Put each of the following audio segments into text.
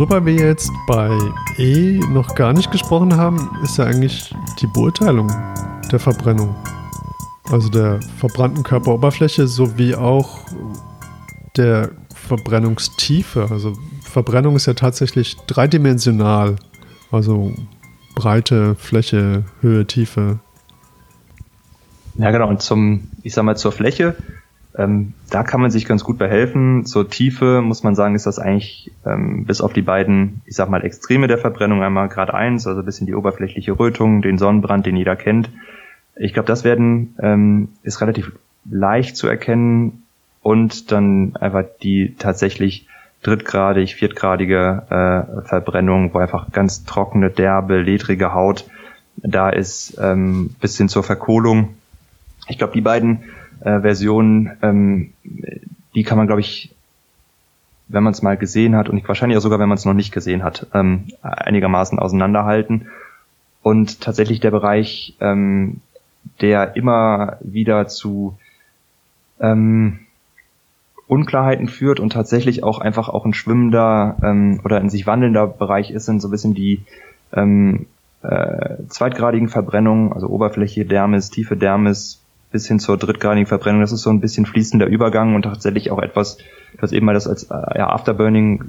worüber wir jetzt bei E noch gar nicht gesprochen haben, ist ja eigentlich die Beurteilung der Verbrennung. Also der verbrannten Körperoberfläche sowie auch der Verbrennungstiefe. Also Verbrennung ist ja tatsächlich dreidimensional. Also Breite, Fläche, Höhe, Tiefe. Ja, genau. Und zum, ich sag mal, zur Fläche, ähm, da kann man sich ganz gut behelfen. Zur Tiefe muss man sagen, ist das eigentlich ähm, bis auf die beiden, ich sag mal, Extreme der Verbrennung einmal gerade eins, also ein bisschen die oberflächliche Rötung, den Sonnenbrand, den jeder kennt. Ich glaube, das werden ähm, ist relativ leicht zu erkennen und dann einfach die tatsächlich drittgradig, viertgradige äh, Verbrennung, wo einfach ganz trockene, derbe, ledrige Haut da ist, ähm, bis hin zur Verkohlung. Ich glaube, die beiden äh, Versionen, ähm, die kann man, glaube ich, wenn man es mal gesehen hat und wahrscheinlich auch sogar, wenn man es noch nicht gesehen hat, ähm, einigermaßen auseinanderhalten. Und tatsächlich der Bereich, ähm, der immer wieder zu ähm, Unklarheiten führt und tatsächlich auch einfach auch ein schwimmender ähm, oder ein sich wandelnder Bereich ist, sind so ein bisschen die ähm, äh, zweitgradigen Verbrennungen, also Oberfläche, Dermis, tiefe Dermis bis hin zur drittgradigen Verbrennung. Das ist so ein bisschen fließender Übergang und tatsächlich auch etwas, das eben mal das als äh, ja, Afterburning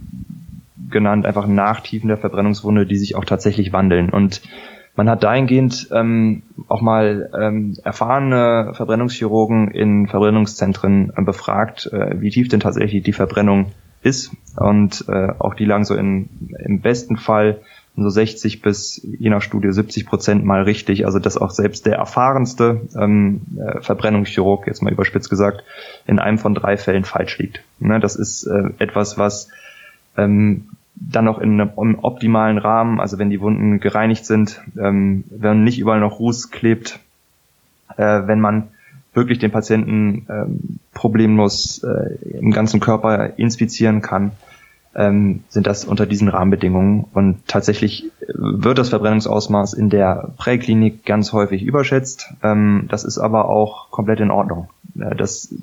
genannt, einfach Nachtiefen der Verbrennungswunde, die sich auch tatsächlich wandeln. Und man hat dahingehend ähm, auch mal ähm, erfahrene Verbrennungschirurgen in Verbrennungszentren äh, befragt, äh, wie tief denn tatsächlich die Verbrennung ist. Und äh, auch die lagen so in, im besten Fall so 60 bis je nach Studie 70 Prozent mal richtig. Also dass auch selbst der erfahrenste ähm, äh, Verbrennungschirurg, jetzt mal überspitzt gesagt, in einem von drei Fällen falsch liegt. Ne, das ist äh, etwas, was ähm, dann noch in einem optimalen Rahmen, also wenn die Wunden gereinigt sind, ähm, wenn nicht überall noch Ruß klebt, äh, wenn man wirklich den Patienten ähm, problemlos äh, im ganzen Körper inspizieren kann, ähm, sind das unter diesen Rahmenbedingungen. Und tatsächlich wird das Verbrennungsausmaß in der Präklinik ganz häufig überschätzt. Ähm, das ist aber auch komplett in Ordnung. Äh, das,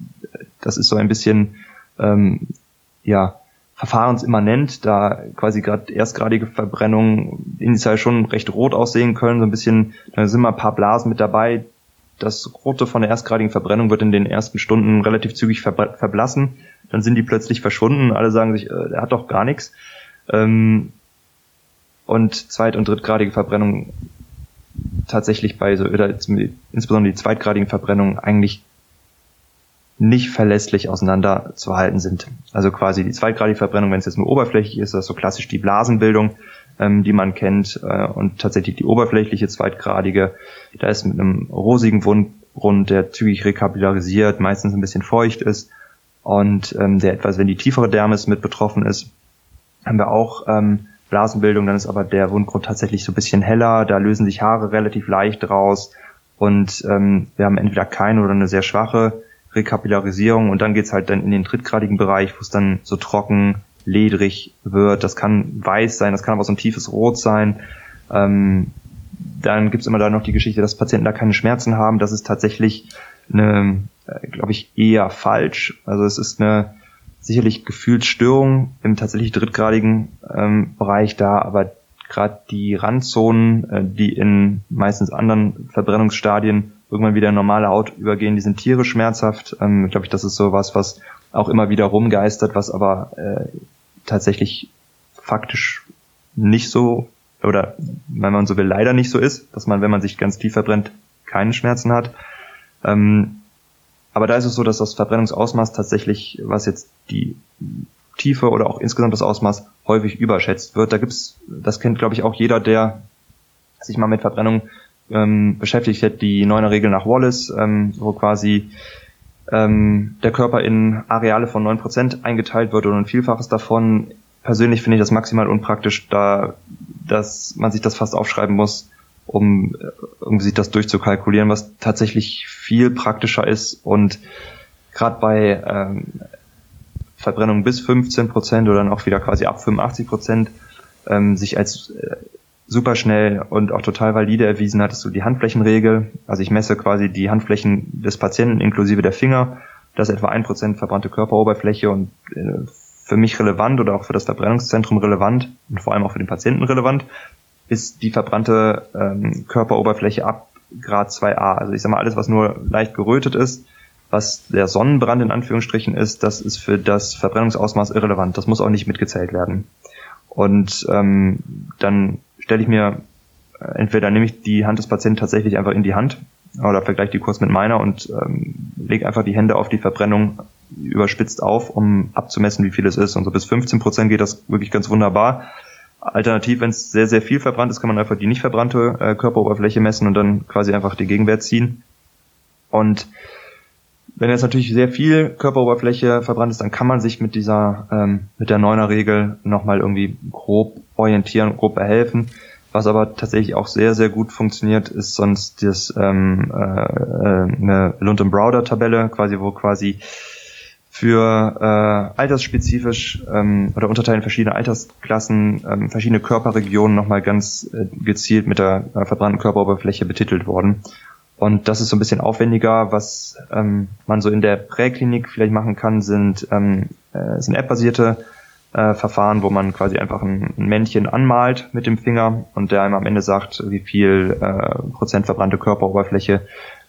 das ist so ein bisschen, ähm, ja, verfahrensimmanent, da quasi gerade erstgradige Verbrennungen initial schon recht rot aussehen können, so ein bisschen, da sind mal ein paar Blasen mit dabei. Das Rote von der erstgradigen Verbrennung wird in den ersten Stunden relativ zügig verblassen, dann sind die plötzlich verschwunden, alle sagen sich, äh, er hat doch gar nichts. Ähm, und zweit- und drittgradige Verbrennung tatsächlich bei so, oder insbesondere die zweitgradigen Verbrennungen eigentlich nicht verlässlich auseinanderzuhalten sind. Also quasi die zweitgradige Verbrennung, wenn es jetzt nur oberflächlich ist, das ist so klassisch die Blasenbildung, ähm, die man kennt, äh, und tatsächlich die oberflächliche zweitgradige, da ist mit einem rosigen Wundgrund, der zügig rekapillarisiert, meistens ein bisschen feucht ist und ähm, der etwas, wenn die tiefere Dermis mit betroffen ist, haben wir auch ähm, Blasenbildung, dann ist aber der Wundgrund tatsächlich so ein bisschen heller, da lösen sich Haare relativ leicht raus und ähm, wir haben entweder keine oder eine sehr schwache Rekapillarisierung und dann geht's halt dann in den drittgradigen Bereich, wo es dann so trocken, ledrig wird. Das kann weiß sein, das kann aber so ein tiefes Rot sein. Ähm, dann gibt's immer da noch die Geschichte, dass Patienten da keine Schmerzen haben. Das ist tatsächlich eine, äh, glaube ich, eher falsch. Also es ist eine sicherlich Gefühlsstörung im tatsächlich drittgradigen ähm, Bereich da, aber gerade die Randzonen, äh, die in meistens anderen Verbrennungsstadien irgendwann wieder in normale Haut übergehen, die sind tierisch schmerzhaft. Ähm, Glaube ich, das ist so was, was auch immer wieder rumgeistert, was aber äh, tatsächlich faktisch nicht so oder wenn man so will, leider nicht so ist, dass man, wenn man sich ganz tief verbrennt, keine Schmerzen hat. Ähm, aber da ist es so, dass das Verbrennungsausmaß tatsächlich, was jetzt die Tiefe oder auch insgesamt das Ausmaß häufig überschätzt wird. Da gibt's, das kennt glaube ich auch jeder, der sich mal mit Verbrennung ähm, beschäftigt hat, die neune Regel nach Wallace, ähm, wo quasi ähm, der Körper in Areale von neun Prozent eingeteilt wird und ein Vielfaches davon. Persönlich finde ich das maximal unpraktisch, da dass man sich das fast aufschreiben muss, um irgendwie sich das durchzukalkulieren, was tatsächlich viel praktischer ist und gerade bei ähm, Verbrennung bis 15 Prozent oder dann auch wieder quasi ab 85 Prozent ähm, sich als äh, super schnell und auch total valide erwiesen hattest du die Handflächenregel. Also ich messe quasi die Handflächen des Patienten inklusive der Finger. Das ist etwa ein Prozent verbrannte Körperoberfläche und äh, für mich relevant oder auch für das Verbrennungszentrum relevant und vor allem auch für den Patienten relevant, ist die verbrannte ähm, Körperoberfläche ab Grad 2a. Also ich sag mal, alles, was nur leicht gerötet ist, was der Sonnenbrand in Anführungsstrichen ist, das ist für das Verbrennungsausmaß irrelevant. Das muss auch nicht mitgezählt werden. Und ähm, dann stelle ich mir, äh, entweder nehme ich die Hand des Patienten tatsächlich einfach in die Hand oder vergleiche die kurz mit meiner und ähm, lege einfach die Hände auf die Verbrennung überspitzt auf, um abzumessen, wie viel es ist. Und so bis 15 Prozent geht das wirklich ganz wunderbar. Alternativ, wenn es sehr, sehr viel verbrannt ist, kann man einfach die nicht verbrannte äh, Körperoberfläche messen und dann quasi einfach die Gegenwert ziehen. Und wenn jetzt natürlich sehr viel Körperoberfläche verbrannt ist, dann kann man sich mit dieser, ähm, mit der Neuner Regel nochmal irgendwie grob orientieren, grob behelfen. Was aber tatsächlich auch sehr, sehr gut funktioniert, ist sonst das ähm, äh, äh eine Lund Browder Tabelle, quasi, wo quasi für äh, altersspezifisch ähm, oder unterteilen verschiedene Altersklassen, ähm, verschiedene Körperregionen nochmal ganz äh, gezielt mit der äh, verbrannten Körperoberfläche betitelt worden. Und das ist so ein bisschen aufwendiger. Was ähm, man so in der Präklinik vielleicht machen kann, sind, ähm, äh, sind App-basierte äh, Verfahren, wo man quasi einfach ein, ein, Männchen anmalt mit dem Finger und der einem am Ende sagt, wie viel äh, Prozent verbrannte Körperoberfläche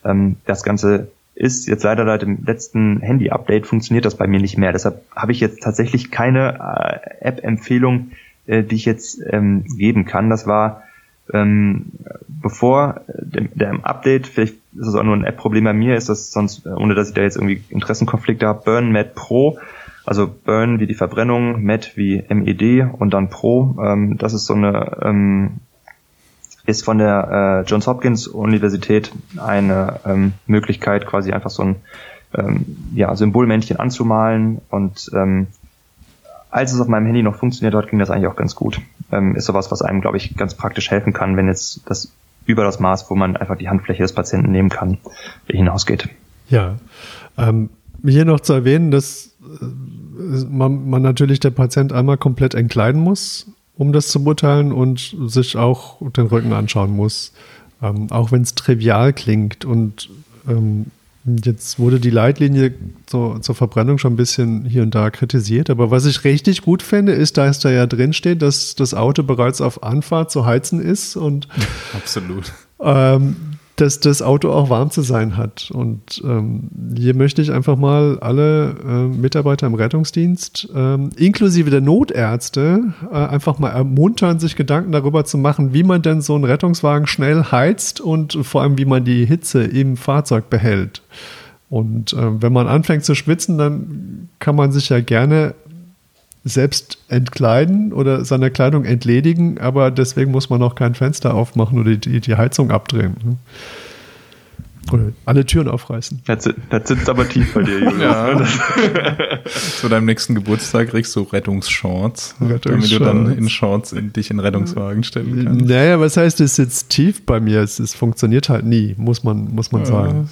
ähm, das Ganze ist jetzt leider seit dem letzten Handy-Update funktioniert das bei mir nicht mehr. Deshalb habe ich jetzt tatsächlich keine äh, App-Empfehlung, äh, die ich jetzt ähm, geben kann. Das war ähm, bevor dem, dem Update, vielleicht ist es auch nur ein App-Problem bei mir, ist das sonst, äh, ohne dass ich da jetzt irgendwie Interessenkonflikte habe, Burn Med Pro, also Burn wie die Verbrennung, Med wie MED und dann Pro. Ähm, das ist so eine ähm, ist von der äh, Johns Hopkins Universität eine ähm, Möglichkeit, quasi einfach so ein ähm, ja, Symbolmännchen anzumalen. Und ähm, als es auf meinem Handy noch funktioniert hat, ging das eigentlich auch ganz gut. Ähm, ist sowas, was einem, glaube ich, ganz praktisch helfen kann, wenn jetzt das über das Maß, wo man einfach die Handfläche des Patienten nehmen kann, hinausgeht. Ja, ähm, hier noch zu erwähnen, dass äh, man, man natürlich der Patient einmal komplett entkleiden muss um das zu beurteilen und sich auch den Rücken anschauen muss. Ähm, auch wenn es trivial klingt. Und ähm, jetzt wurde die Leitlinie zur, zur Verbrennung schon ein bisschen hier und da kritisiert. Aber was ich richtig gut finde, ist, dass da ja drin steht, dass das Auto bereits auf Anfahrt zu heizen ist. Und Absolut. Ähm, dass das Auto auch warm zu sein hat. Und ähm, hier möchte ich einfach mal alle äh, Mitarbeiter im Rettungsdienst, ähm, inklusive der Notärzte, äh, einfach mal ermuntern, sich Gedanken darüber zu machen, wie man denn so einen Rettungswagen schnell heizt und vor allem, wie man die Hitze im Fahrzeug behält. Und äh, wenn man anfängt zu schwitzen, dann kann man sich ja gerne selbst entkleiden oder seine Kleidung entledigen, aber deswegen muss man auch kein Fenster aufmachen oder die, die Heizung abdrehen. Ne? Oder alle Türen aufreißen. Das, das sitzt aber tief bei dir, Julius. ja. Zu deinem nächsten Geburtstag kriegst du Rettungsshorts, Rettungsshorts. damit du dann in Shorts in, dich in den Rettungswagen stellen kannst. Naja, was heißt, es sitzt tief bei mir? Es, es funktioniert halt nie, muss man, muss man ja, sagen.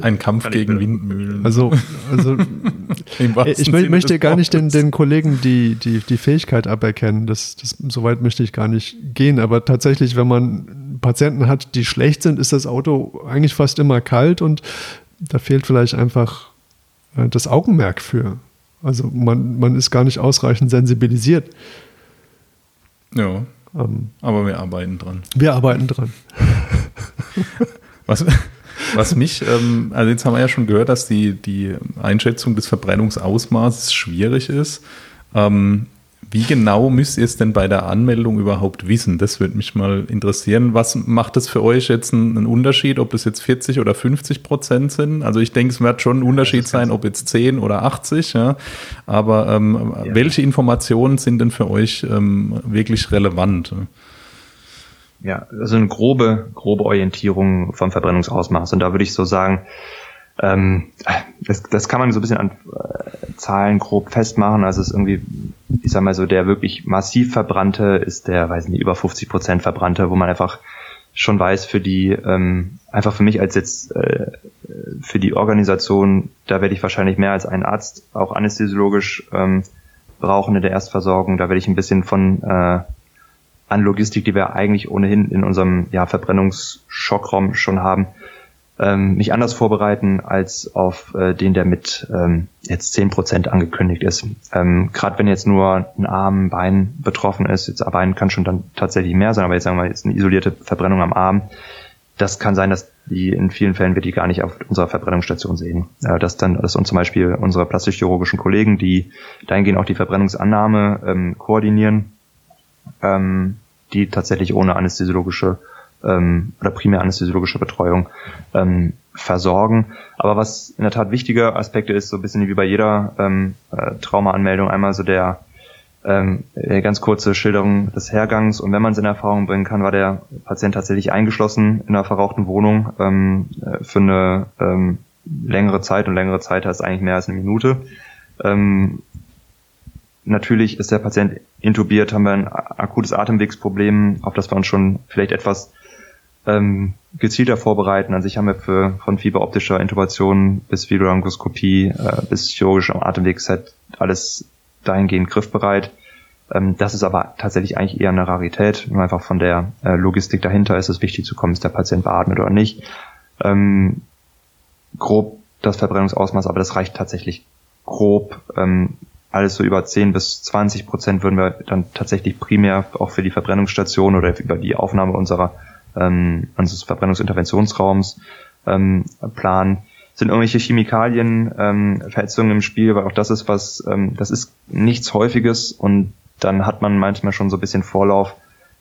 Ein Kampf gegen Windmühlen. Also, also ich Sinne möchte gar nicht den, den Kollegen die, die, die Fähigkeit aberkennen. Das, das, so weit möchte ich gar nicht gehen. Aber tatsächlich, wenn man Patienten hat, die schlecht sind, ist das Auto eigentlich fast immer kalt und da fehlt vielleicht einfach äh, das Augenmerk für. Also man, man ist gar nicht ausreichend sensibilisiert. Ja. Ähm, aber wir arbeiten dran. Wir arbeiten dran. Was, was mich, ähm, also jetzt haben wir ja schon gehört, dass die, die Einschätzung des Verbrennungsausmaßes schwierig ist. Ähm, wie genau müsst ihr es denn bei der Anmeldung überhaupt wissen? Das würde mich mal interessieren. Was macht es für euch jetzt einen, Unterschied, ob das jetzt 40 oder 50 Prozent sind? Also ich denke, es wird schon ein Unterschied sein, ob jetzt 10 oder 80. Ja. Aber ähm, ja. welche Informationen sind denn für euch ähm, wirklich relevant? Ja, also eine grobe, grobe Orientierung vom Verbrennungsausmaß. Und da würde ich so sagen, ähm, das, das kann man so ein bisschen an äh, Zahlen grob festmachen. Also es ist irgendwie, ich sag mal so, der wirklich massiv verbrannte ist der, weiß nicht, über 50 Prozent verbrannte, wo man einfach schon weiß für die, ähm, einfach für mich als jetzt, äh, für die Organisation, da werde ich wahrscheinlich mehr als einen Arzt auch anästhesiologisch ähm, brauchen in der Erstversorgung. Da werde ich ein bisschen von äh, an Logistik, die wir eigentlich ohnehin in unserem ja, Verbrennungsschockraum schon haben, ähm, mich anders vorbereiten als auf äh, den, der mit ähm, jetzt zehn Prozent angekündigt ist. Ähm, Gerade wenn jetzt nur ein Arm, Bein betroffen ist, jetzt Bein kann schon dann tatsächlich mehr sein, aber jetzt sagen wir jetzt eine isolierte Verbrennung am Arm, das kann sein, dass die in vielen Fällen wir die gar nicht auf unserer Verbrennungsstation sehen. Äh, dass dann, dass uns zum Beispiel unsere plastisch-chirurgischen Kollegen, die dahingehend auch die Verbrennungsannahme ähm, koordinieren, ähm, die tatsächlich ohne anästhesiologische ähm, oder primär anästhesiologische Betreuung ähm, versorgen. Aber was in der Tat wichtige Aspekte ist, so ein bisschen wie bei jeder ähm, äh, Traumaanmeldung, einmal so der ähm, ganz kurze Schilderung des Hergangs und wenn man es in Erfahrung bringen kann, war der Patient tatsächlich eingeschlossen in einer verrauchten Wohnung ähm, äh, für eine ähm, längere Zeit und längere Zeit heißt eigentlich mehr als eine Minute. Ähm, natürlich ist der Patient intubiert, haben wir ein akutes Atemwegsproblem, auf das wir uns schon vielleicht etwas ähm, gezielter vorbereiten. An sich haben wir für, von fieberoptischer Intubation bis Videolangoskopie äh, bis chirurgischem Atemwegset alles dahingehend griffbereit. Ähm, das ist aber tatsächlich eigentlich eher eine Rarität. Nur einfach von der äh, Logistik dahinter ist es wichtig zu kommen, ist der Patient beatmet oder nicht. Ähm, grob das Verbrennungsausmaß, aber das reicht tatsächlich grob. Ähm, alles so über 10 bis 20 Prozent würden wir dann tatsächlich primär auch für die Verbrennungsstation oder über die Aufnahme unserer ähm, unseres Verbrennungsinterventionsraums ähm, planen. Sind irgendwelche Chemikalien, ähm, Verätzungen im Spiel, weil auch das ist was, ähm, das ist nichts Häufiges und dann hat man manchmal schon so ein bisschen Vorlauf,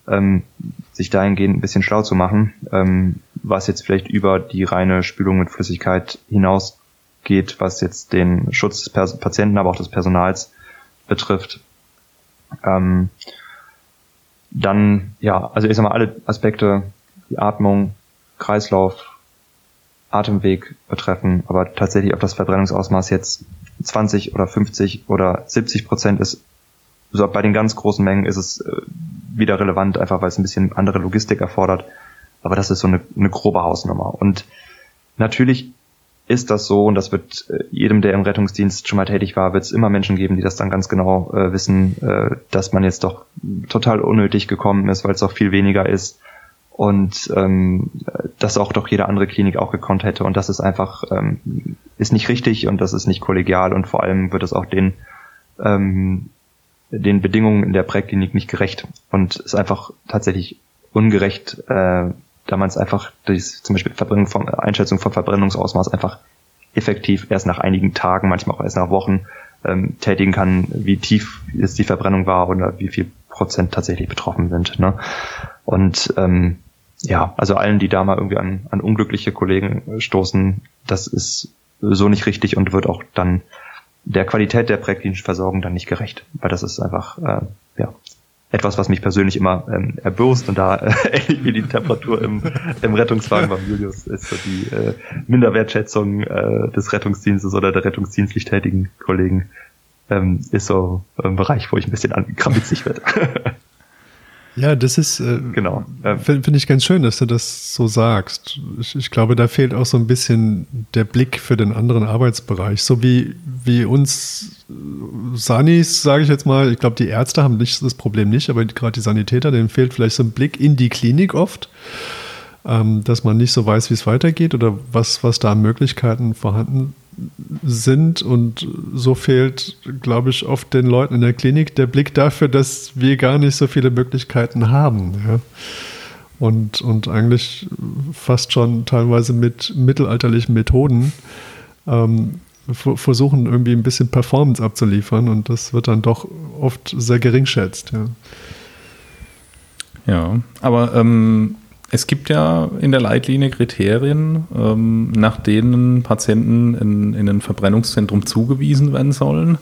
ähm, sich dahingehend ein bisschen schlau zu machen, ähm, was jetzt vielleicht über die reine Spülung mit Flüssigkeit hinausgeht, was jetzt den Schutz des Patienten, aber auch des Personals betrifft. Ähm, dann, ja, also ich sag mal, alle Aspekte die Atmung, Kreislauf, Atemweg betreffen, aber tatsächlich ob das Verbrennungsausmaß jetzt 20 oder 50 oder 70 Prozent ist, so bei den ganz großen Mengen ist es äh, wieder relevant, einfach weil es ein bisschen andere Logistik erfordert. Aber das ist so eine, eine grobe Hausnummer. Und natürlich ist das so, und das wird äh, jedem, der im Rettungsdienst schon mal tätig war, wird es immer Menschen geben, die das dann ganz genau äh, wissen, äh, dass man jetzt doch total unnötig gekommen ist, weil es auch viel weniger ist und ähm, das auch doch jede andere Klinik auch gekonnt hätte und das ist einfach ähm, ist nicht richtig und das ist nicht kollegial und vor allem wird es auch den ähm, den Bedingungen in der Präklinik nicht gerecht und ist einfach tatsächlich ungerecht, äh, da man es einfach durch zum Beispiel Verbrennung von, Einschätzung von Verbrennungsausmaß einfach effektiv erst nach einigen Tagen, manchmal auch erst nach Wochen ähm, tätigen kann, wie tief jetzt die Verbrennung war oder wie viel Prozent tatsächlich betroffen sind. Ne? Und ähm, ja, also allen, die da mal irgendwie an, an unglückliche Kollegen äh, stoßen, das ist so nicht richtig und wird auch dann der Qualität der präklinischen Versorgung dann nicht gerecht, weil das ist einfach äh, etwas, was mich persönlich immer ähm, erbürst und da äh, ähnlich wie die Temperatur im, im Rettungswagen beim Julius ist so die äh, Minderwertschätzung äh, des Rettungsdienstes oder der rettungsdienstlich tätigen Kollegen ähm, ist so ein Bereich, wo ich ein bisschen krampfig werde. Ja, das ist, äh, genau. Ähm, finde find ich ganz schön, dass du das so sagst. Ich, ich, glaube, da fehlt auch so ein bisschen der Blick für den anderen Arbeitsbereich. So wie, wie uns Sanis, sage ich jetzt mal, ich glaube, die Ärzte haben nicht, das Problem nicht, aber gerade die Sanitäter, denen fehlt vielleicht so ein Blick in die Klinik oft, ähm, dass man nicht so weiß, wie es weitergeht oder was, was da an Möglichkeiten vorhanden sind und so fehlt, glaube ich, oft den Leuten in der Klinik der Blick dafür, dass wir gar nicht so viele Möglichkeiten haben. Ja? Und, und eigentlich fast schon teilweise mit mittelalterlichen Methoden ähm, versuchen, irgendwie ein bisschen Performance abzuliefern und das wird dann doch oft sehr gering schätzt. Ja, ja aber ähm es gibt ja in der Leitlinie Kriterien, ähm, nach denen Patienten in, in ein Verbrennungszentrum zugewiesen werden sollen.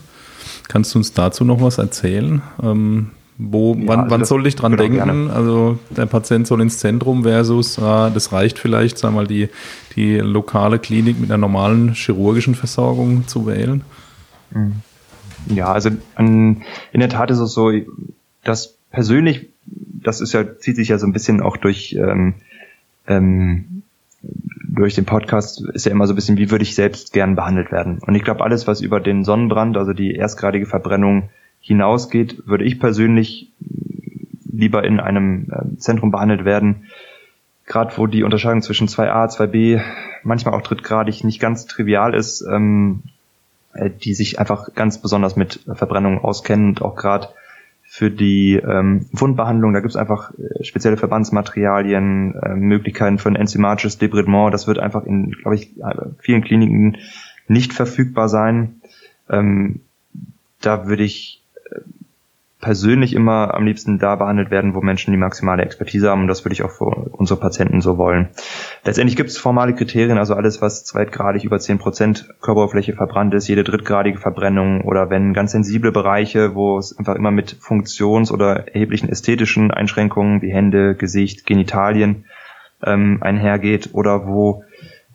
Kannst du uns dazu noch was erzählen? Ähm, wo, ja, wann, also wann soll ich dran denken? Gerne. Also der Patient soll ins Zentrum versus, äh, das reicht vielleicht, sagen wir mal, die, die lokale Klinik mit einer normalen chirurgischen Versorgung zu wählen? Mhm. Ja, also an, in der Tat ist es so, dass persönlich das ist ja, zieht sich ja so ein bisschen auch durch, ähm, ähm, durch den Podcast, ist ja immer so ein bisschen, wie würde ich selbst gern behandelt werden. Und ich glaube, alles, was über den Sonnenbrand, also die erstgradige Verbrennung hinausgeht, würde ich persönlich lieber in einem äh, Zentrum behandelt werden, gerade wo die Unterscheidung zwischen 2a, 2b, manchmal auch drittgradig nicht ganz trivial ist, ähm, äh, die sich einfach ganz besonders mit Verbrennung auskennen und auch gerade für die ähm, Wundbehandlung, da gibt es einfach äh, spezielle Verbandsmaterialien, äh, Möglichkeiten ein enzymatisches Debridement. Das wird einfach in, glaube ich, äh, vielen Kliniken nicht verfügbar sein. Ähm, da würde ich persönlich immer am liebsten da behandelt werden, wo Menschen die maximale Expertise haben und das würde ich auch für unsere Patienten so wollen. Letztendlich gibt es formale Kriterien, also alles, was zweitgradig über zehn Prozent Körperoberfläche verbrannt ist, jede drittgradige Verbrennung oder wenn ganz sensible Bereiche, wo es einfach immer mit Funktions- oder erheblichen ästhetischen Einschränkungen wie Hände, Gesicht, Genitalien ähm, einhergeht oder wo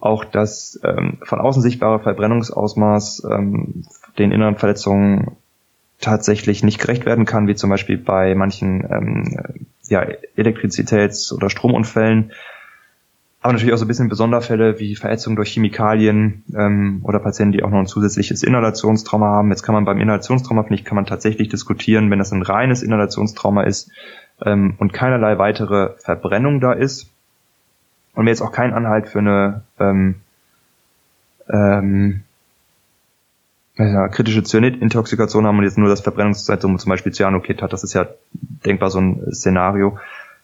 auch das ähm, von außen sichtbare Verbrennungsausmaß ähm, den inneren Verletzungen tatsächlich nicht gerecht werden kann, wie zum Beispiel bei manchen ähm, ja, Elektrizitäts- oder Stromunfällen. Aber natürlich auch so ein bisschen Sonderfälle wie Verätzung durch Chemikalien ähm, oder Patienten, die auch noch ein zusätzliches Inhalationstrauma haben. Jetzt kann man beim Inhalationstrauma, finde ich, kann man tatsächlich diskutieren, wenn das ein reines Inhalationstrauma ist ähm, und keinerlei weitere Verbrennung da ist und wir jetzt auch keinen Anhalt für eine ähm, ähm, ja, kritische Cyanid-Intoxikation haben und jetzt nur das Verbrennungszeitraum zum Beispiel Cyanokit hat, das ist ja denkbar so ein Szenario,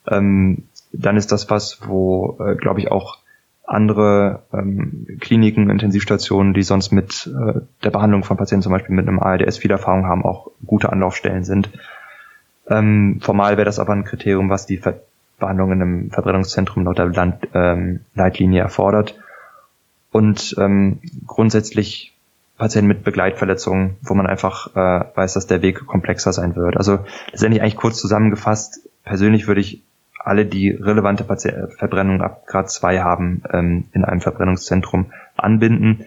ähm, dann ist das was, wo, äh, glaube ich, auch andere ähm, Kliniken, Intensivstationen, die sonst mit äh, der Behandlung von Patienten zum Beispiel mit einem ARDS viel Erfahrung haben, auch gute Anlaufstellen sind. Ähm, formal wäre das aber ein Kriterium, was die Ver Behandlung in einem Verbrennungszentrum laut der Land, ähm, Leitlinie erfordert. Und ähm, grundsätzlich Patienten mit Begleitverletzungen, wo man einfach äh, weiß, dass der Weg komplexer sein wird. Also letztendlich eigentlich kurz zusammengefasst, persönlich würde ich alle, die relevante Pati Verbrennung ab Grad 2 haben, ähm, in einem Verbrennungszentrum anbinden.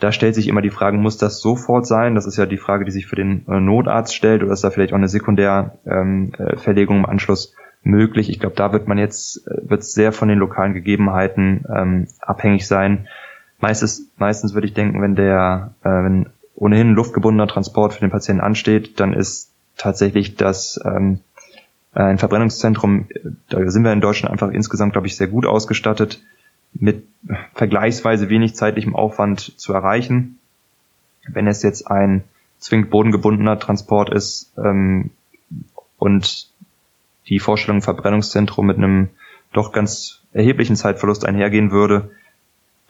Da stellt sich immer die Frage, muss das sofort sein? Das ist ja die Frage, die sich für den äh, Notarzt stellt, oder ist da vielleicht auch eine Sekundärverlegung ähm, äh, im Anschluss möglich? Ich glaube, da wird man jetzt, äh, wird sehr von den lokalen Gegebenheiten ähm, abhängig sein Meistens, meistens würde ich denken, wenn der, äh, wenn ohnehin luftgebundener Transport für den Patienten ansteht, dann ist tatsächlich das ähm, ein Verbrennungszentrum, da sind wir in Deutschland einfach insgesamt, glaube ich, sehr gut ausgestattet, mit vergleichsweise wenig zeitlichem Aufwand zu erreichen. Wenn es jetzt ein zwingend bodengebundener Transport ist ähm, und die Vorstellung Verbrennungszentrum mit einem doch ganz erheblichen Zeitverlust einhergehen würde,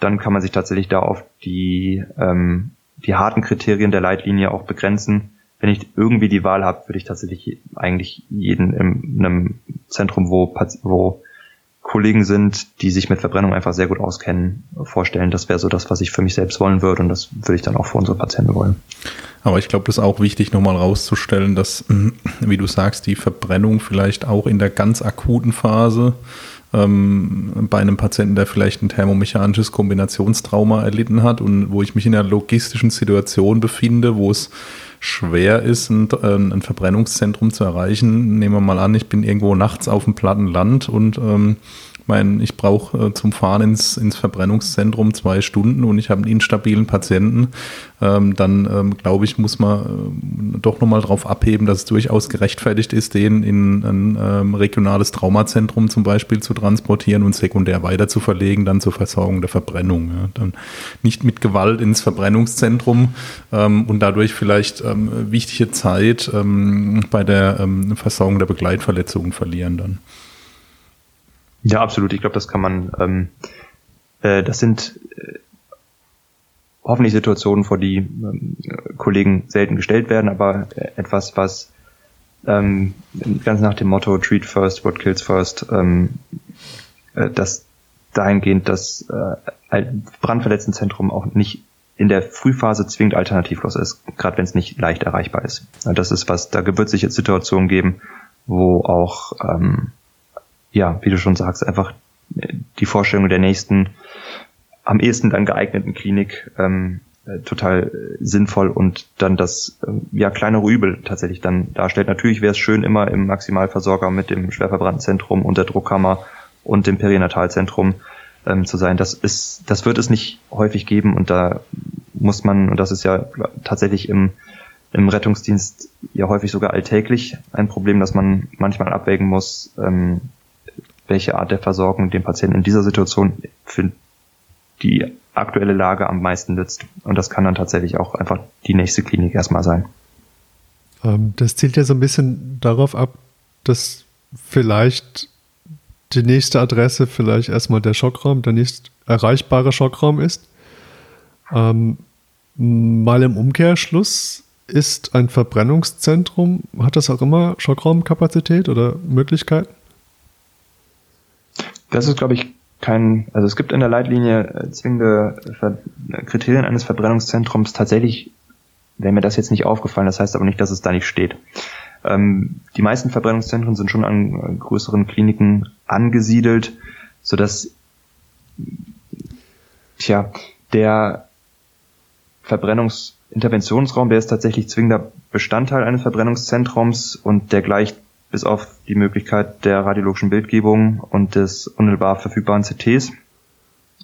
dann kann man sich tatsächlich da auf die, ähm, die harten Kriterien der Leitlinie auch begrenzen. Wenn ich irgendwie die Wahl habe, würde ich tatsächlich eigentlich jeden in einem Zentrum, wo, wo Kollegen sind, die sich mit Verbrennung einfach sehr gut auskennen, vorstellen. Das wäre so das, was ich für mich selbst wollen würde und das würde ich dann auch für unsere Patienten wollen. Aber ich glaube, das ist auch wichtig, nochmal rauszustellen, dass, wie du sagst, die Verbrennung vielleicht auch in der ganz akuten Phase ähm, bei einem Patienten, der vielleicht ein thermomechanisches Kombinationstrauma erlitten hat und wo ich mich in einer logistischen Situation befinde, wo es schwer ist, ein, ein Verbrennungszentrum zu erreichen. Nehmen wir mal an, ich bin irgendwo nachts auf dem platten Land und ähm, mein, ich brauche äh, zum Fahren ins, ins Verbrennungszentrum zwei Stunden und ich habe einen instabilen Patienten, ähm, dann ähm, glaube ich, muss man äh, doch nochmal darauf abheben, dass es durchaus gerechtfertigt ist, den in ein ähm, regionales Traumazentrum zum Beispiel zu transportieren und sekundär weiter zu verlegen, dann zur Versorgung der Verbrennung. Ja. Dann nicht mit Gewalt ins Verbrennungszentrum ähm, und dadurch vielleicht ähm, wichtige Zeit ähm, bei der Versorgung der Begleitverletzungen verlieren dann. Ja, absolut. Ich glaube, das kann man, ähm, äh, das sind äh, hoffentlich Situationen, vor die ähm, Kollegen selten gestellt werden, aber äh, etwas, was ähm, ganz nach dem Motto Treat First, What Kills First, ähm, äh, das dahingehend das äh, Brandverletztenzentrum auch nicht in der Frühphase zwingend alternativlos ist, gerade wenn es nicht leicht erreichbar ist. Das ist was, da wird sich jetzt Situationen geben, wo auch ähm, ja, wie du schon sagst, einfach äh, die Vorstellung der nächsten, am ehesten dann geeigneten Klinik ähm, äh, total äh, sinnvoll und dann das ja kleinere Übel tatsächlich dann darstellt. Natürlich wäre es schön immer im Maximalversorger mit dem Schwerverbranntenzentrum und der Druckkammer und dem Perinatalzentrum ähm, zu sein. Das ist, das wird es nicht häufig geben und da muss man, und das ist ja tatsächlich im, im Rettungsdienst ja häufig sogar alltäglich ein Problem, dass man manchmal abwägen muss, ähm, welche Art der Versorgung dem Patienten in dieser Situation für die aktuelle Lage am meisten nützt. Und das kann dann tatsächlich auch einfach die nächste Klinik erstmal sein. Ähm, das zielt ja so ein bisschen darauf ab, dass vielleicht die nächste Adresse vielleicht erstmal der Schockraum, der nächst erreichbare Schockraum ist. Ähm, mal im Umkehrschluss ist ein Verbrennungszentrum, hat das auch immer Schockraumkapazität oder Möglichkeiten? Das ist, glaube ich, kein, also es gibt in der Leitlinie äh, zwingende Ver Kriterien eines Verbrennungszentrums. Tatsächlich wäre mir das jetzt nicht aufgefallen, das heißt aber nicht, dass es da nicht steht. Ähm, die meisten Verbrennungszentren sind schon an äh, größeren Kliniken angesiedelt, sodass tja, der Verbrennungsinterventionsraum, der ist tatsächlich zwingender Bestandteil eines Verbrennungszentrums und der gleicht bis auf die Möglichkeit der radiologischen Bildgebung und des unmittelbar verfügbaren CTs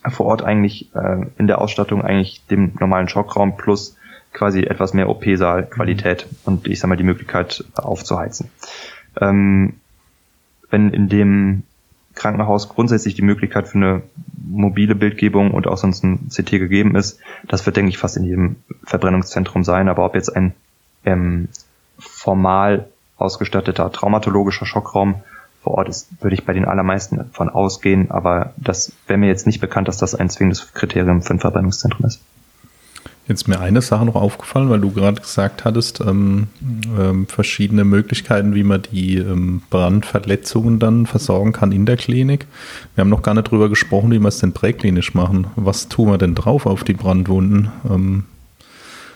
vor Ort eigentlich äh, in der Ausstattung eigentlich dem normalen Schockraum plus quasi etwas mehr OP-Saal-Qualität mhm. und ich sag mal die Möglichkeit aufzuheizen. Ähm, wenn in dem Krankenhaus grundsätzlich die Möglichkeit für eine mobile Bildgebung und auch sonst ein CT gegeben ist, das wird, denke ich, fast in jedem Verbrennungszentrum sein. Aber ob jetzt ein ähm, formal ausgestatteter traumatologischer Schockraum vor Ort ist, würde ich bei den allermeisten davon ausgehen. Aber das wäre mir jetzt nicht bekannt, dass das ein zwingendes Kriterium für ein Verbrennungszentrum ist. Jetzt mir eine Sache noch aufgefallen, weil du gerade gesagt hattest, ähm, ähm, verschiedene Möglichkeiten, wie man die ähm, Brandverletzungen dann versorgen kann in der Klinik. Wir haben noch gar nicht drüber gesprochen, wie wir es denn präklinisch machen. Was tun wir denn drauf auf die Brandwunden?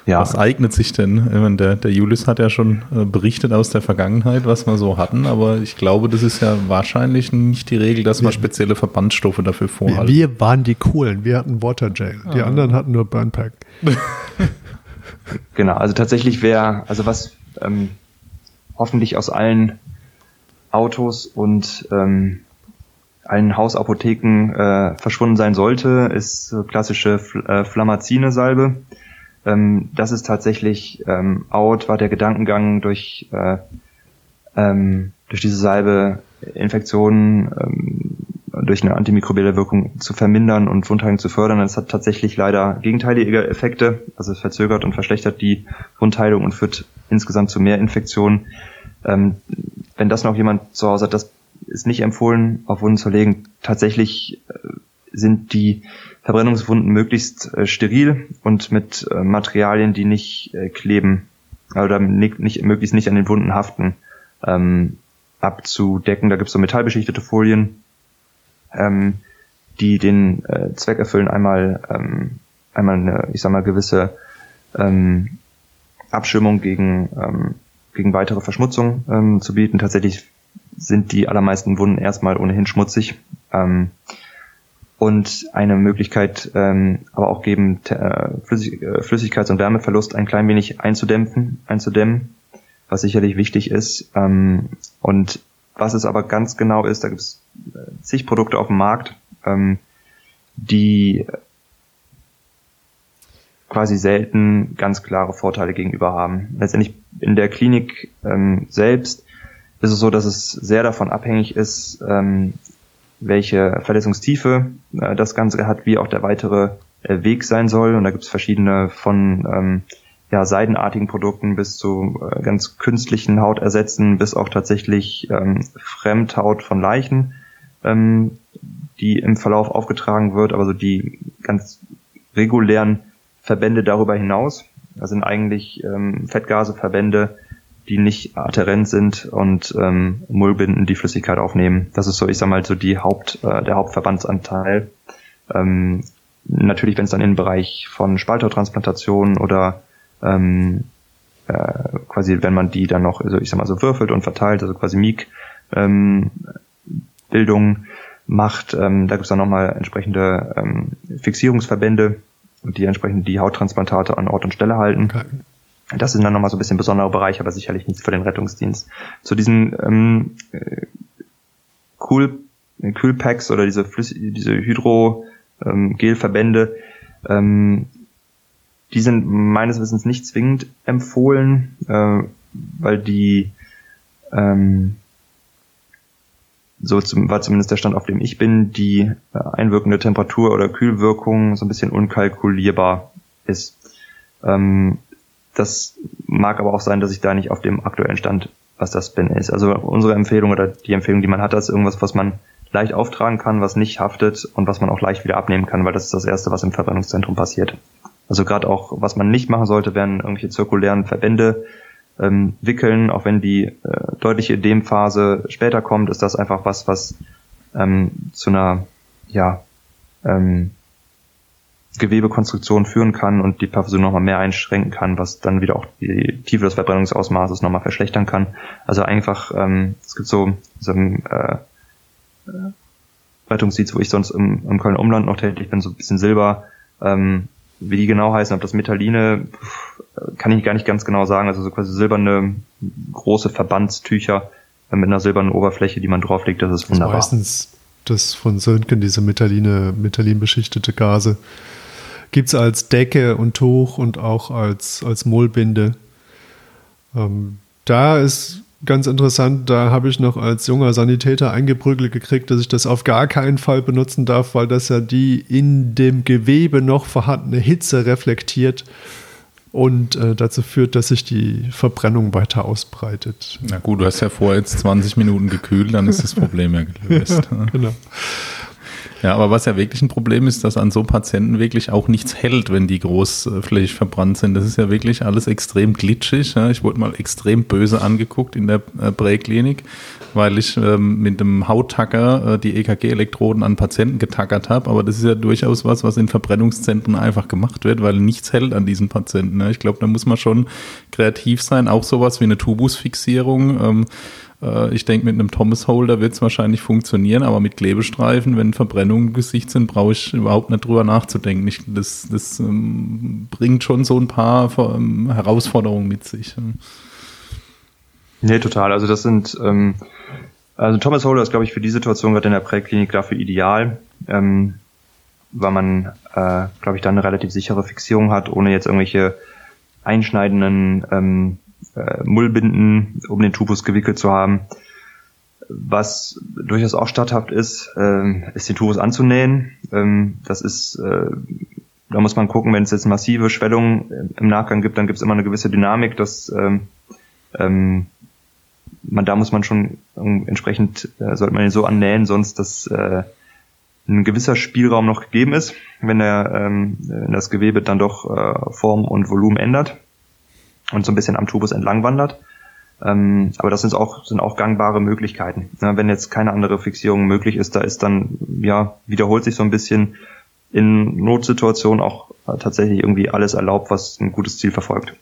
Ja. Was eignet sich denn? Meine, der, der Julius hat ja schon äh, berichtet aus der Vergangenheit, was wir so hatten, aber ich glaube, das ist ja wahrscheinlich nicht die Regel, dass man spezielle Verbandstoffe dafür vorhalten. Wir waren die coolen, wir hatten Watergel, die ah. anderen hatten nur Burnpack. genau, also tatsächlich wäre, also was ähm, hoffentlich aus allen Autos und ähm, allen Hausapotheken äh, verschwunden sein sollte, ist klassische Fl äh, Flamazine-Salbe. Ähm, das ist tatsächlich ähm, out, war der Gedankengang durch, äh, ähm, durch diese Salbe Infektionen ähm, durch eine antimikrobielle Wirkung zu vermindern und Wundheilung zu fördern. Es hat tatsächlich leider gegenteilige Effekte, also es verzögert und verschlechtert die Wundheilung und führt insgesamt zu mehr Infektionen. Ähm, wenn das noch jemand zu Hause hat, das ist nicht empfohlen, auf Wunden zu legen. Tatsächlich äh, sind die Verbrennungswunden möglichst äh, steril und mit äh, Materialien, die nicht äh, kleben oder nicht, nicht, möglichst nicht an den Wunden haften, ähm, abzudecken. Da gibt es so metallbeschichtete Folien, ähm, die den äh, Zweck erfüllen, einmal, ähm, einmal eine, ich sag mal, gewisse ähm, Abschirmung gegen, ähm, gegen weitere Verschmutzung ähm, zu bieten. Tatsächlich sind die allermeisten Wunden erstmal ohnehin schmutzig. Ähm, und eine Möglichkeit ähm, aber auch geben, äh, Flüssig äh, Flüssigkeits- und Wärmeverlust ein klein wenig einzudämpfen, einzudämmen, was sicherlich wichtig ist. Ähm, und was es aber ganz genau ist, da gibt es äh, zig Produkte auf dem Markt, ähm, die quasi selten ganz klare Vorteile gegenüber haben. Letztendlich in der Klinik ähm, selbst ist es so, dass es sehr davon abhängig ist, ähm, welche Verletzungstiefe äh, das Ganze hat, wie auch der weitere äh, Weg sein soll. Und da gibt es verschiedene von ähm, ja, seidenartigen Produkten bis zu äh, ganz künstlichen Hautersätzen, bis auch tatsächlich ähm, Fremdhaut von Leichen, ähm, die im Verlauf aufgetragen wird, aber so die ganz regulären Verbände darüber hinaus. Das sind eigentlich ähm, Fettgaseverbände, die nicht adherent sind und ähm, Mullbinden die Flüssigkeit aufnehmen. Das ist so, ich sag mal, so die Haupt, äh, der Hauptverbandsanteil. Ähm, natürlich, wenn es dann in den Bereich von Spalthautransplantation oder ähm, äh, quasi, wenn man die dann noch, also ich sag mal so würfelt und verteilt, also quasi Miek ähm, Bildung macht, ähm, da gibt es dann nochmal entsprechende ähm, Fixierungsverbände, die entsprechend die Hauttransplantate an Ort und Stelle halten. Okay. Das sind dann nochmal so ein bisschen besondere Bereiche, aber sicherlich nichts für den Rettungsdienst. Zu diesen ähm, äh, Cool, Kühlpacks oder diese, Flüss diese Hydro-Gel-Verbände, ähm, die sind meines Wissens nicht zwingend empfohlen, äh, weil die ähm, so zum, war zumindest der Stand, auf dem ich bin, die äh, einwirkende Temperatur oder Kühlwirkung so ein bisschen unkalkulierbar ist. Ähm, das mag aber auch sein, dass ich da nicht auf dem aktuellen Stand, was das bin, ist. Also unsere Empfehlung oder die Empfehlung, die man hat, ist irgendwas, was man leicht auftragen kann, was nicht haftet und was man auch leicht wieder abnehmen kann, weil das ist das Erste, was im Verbrennungszentrum passiert. Also gerade auch, was man nicht machen sollte, wären irgendwelche zirkulären Verbände ähm, wickeln, auch wenn die äh, deutliche Ödemphase später kommt, ist das einfach was, was ähm, zu einer ja, ähm, Gewebekonstruktion führen kann und die Perfusion nochmal mehr einschränken kann, was dann wieder auch die Tiefe des Verbrennungsausmaßes nochmal verschlechtern kann. Also einfach, ähm, es gibt so, so ein äh, Rettungsdienst, wo ich sonst im, im Köln-Umland noch tätig bin, so ein bisschen Silber, ähm, wie die genau heißen, ob das Metalline, kann ich gar nicht ganz genau sagen. Also so quasi silberne große Verbandstücher mit einer silbernen Oberfläche, die man drauflegt, das ist wunderbar. Das ist meistens das von Söntgen, diese Metalline, Metallin-beschichtete Gase. Gibt es als Decke und Tuch und auch als, als Mullbinde. Ähm, da ist ganz interessant, da habe ich noch als junger Sanitäter eingeprügelt gekriegt, dass ich das auf gar keinen Fall benutzen darf, weil das ja die in dem Gewebe noch vorhandene Hitze reflektiert und äh, dazu führt, dass sich die Verbrennung weiter ausbreitet. Na gut, du hast ja vorher jetzt 20 Minuten gekühlt, dann ist das Problem ja gelöst. genau. Ja, aber was ja wirklich ein Problem ist, dass an so Patienten wirklich auch nichts hält, wenn die großflächig verbrannt sind. Das ist ja wirklich alles extrem glitschig. Ich wurde mal extrem böse angeguckt in der äh, Präklinik, weil ich ähm, mit dem Hauttacker äh, die EKG-Elektroden an Patienten getackert habe. Aber das ist ja durchaus was, was in Verbrennungszentren einfach gemacht wird, weil nichts hält an diesen Patienten. Ich glaube, da muss man schon kreativ sein. Auch sowas wie eine Tubusfixierung. Äh, ich denke, mit einem Thomas Holder wird es wahrscheinlich funktionieren, aber mit Klebestreifen, wenn Verbrennungen im Gesicht sind, brauche ich überhaupt nicht drüber nachzudenken. Ich, das das ähm, bringt schon so ein paar ähm, Herausforderungen mit sich. Nee, total. Also das sind, ähm, also Thomas Holder ist, glaube ich, für die Situation gerade in der Präklinik dafür ideal, ähm, weil man, äh, glaube ich, dann eine relativ sichere Fixierung hat, ohne jetzt irgendwelche einschneidenden ähm, äh, Mullbinden um den Tubus gewickelt zu haben. Was durchaus auch statthaft ist, äh, ist den Tubus anzunähen. Ähm, das ist, äh, da muss man gucken, wenn es jetzt massive Schwellungen im Nachgang gibt, dann gibt es immer eine gewisse Dynamik, dass ähm, ähm, man da muss man schon entsprechend äh, sollte man ihn so annähen, sonst dass äh, ein gewisser Spielraum noch gegeben ist, wenn er ähm, das Gewebe dann doch äh, Form und Volumen ändert und so ein bisschen am Tubus entlang wandert. Ähm, aber das sind auch, sind auch gangbare Möglichkeiten. Ja, wenn jetzt keine andere Fixierung möglich ist, da ist dann, ja, wiederholt sich so ein bisschen in Notsituationen auch äh, tatsächlich irgendwie alles erlaubt, was ein gutes Ziel verfolgt.